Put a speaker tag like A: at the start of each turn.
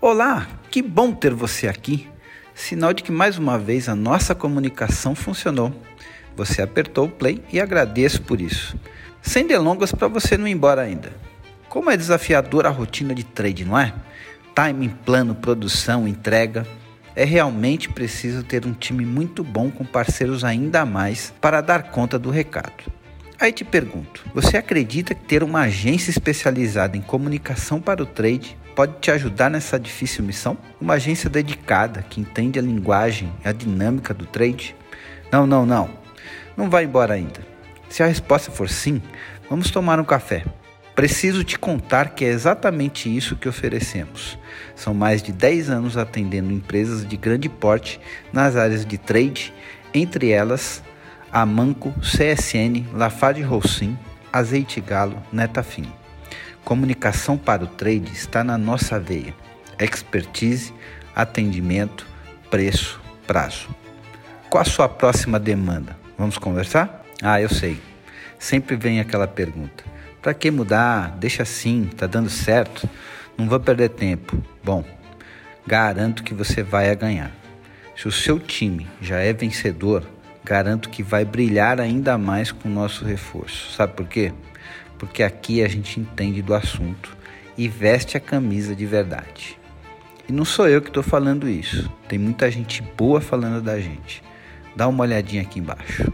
A: Olá, que bom ter você aqui. Sinal de que mais uma vez a nossa comunicação funcionou. Você apertou o play e agradeço por isso. Sem delongas para você não ir embora ainda. Como é desafiadora a rotina de trade, não é? Timing, plano, produção, entrega. É realmente preciso ter um time muito bom com parceiros ainda mais para dar conta do recado. Aí te pergunto: você acredita que ter uma agência especializada em comunicação para o trade pode te ajudar nessa difícil missão? Uma agência dedicada que entende a linguagem e a dinâmica do trade? Não, não, não. Não vai embora ainda. Se a resposta for sim, vamos tomar um café. Preciso te contar que é exatamente isso que oferecemos. São mais de 10 anos atendendo empresas de grande porte nas áreas de trade, entre elas a Manco, CSN, Lafarge Holcim, Azeite Galo, Netafim. Comunicação para o trade está na nossa veia. Expertise, atendimento, preço, prazo. Qual a sua próxima demanda? Vamos conversar? Ah, eu sei. Sempre vem aquela pergunta: para que mudar? Deixa assim, tá dando certo? Não vou perder tempo. Bom, garanto que você vai a ganhar. Se o seu time já é vencedor, garanto que vai brilhar ainda mais com o nosso reforço. Sabe por quê? porque aqui a gente entende do assunto e veste a camisa de verdade. E não sou eu que estou falando isso, tem muita gente boa falando da gente. Dá uma olhadinha aqui embaixo.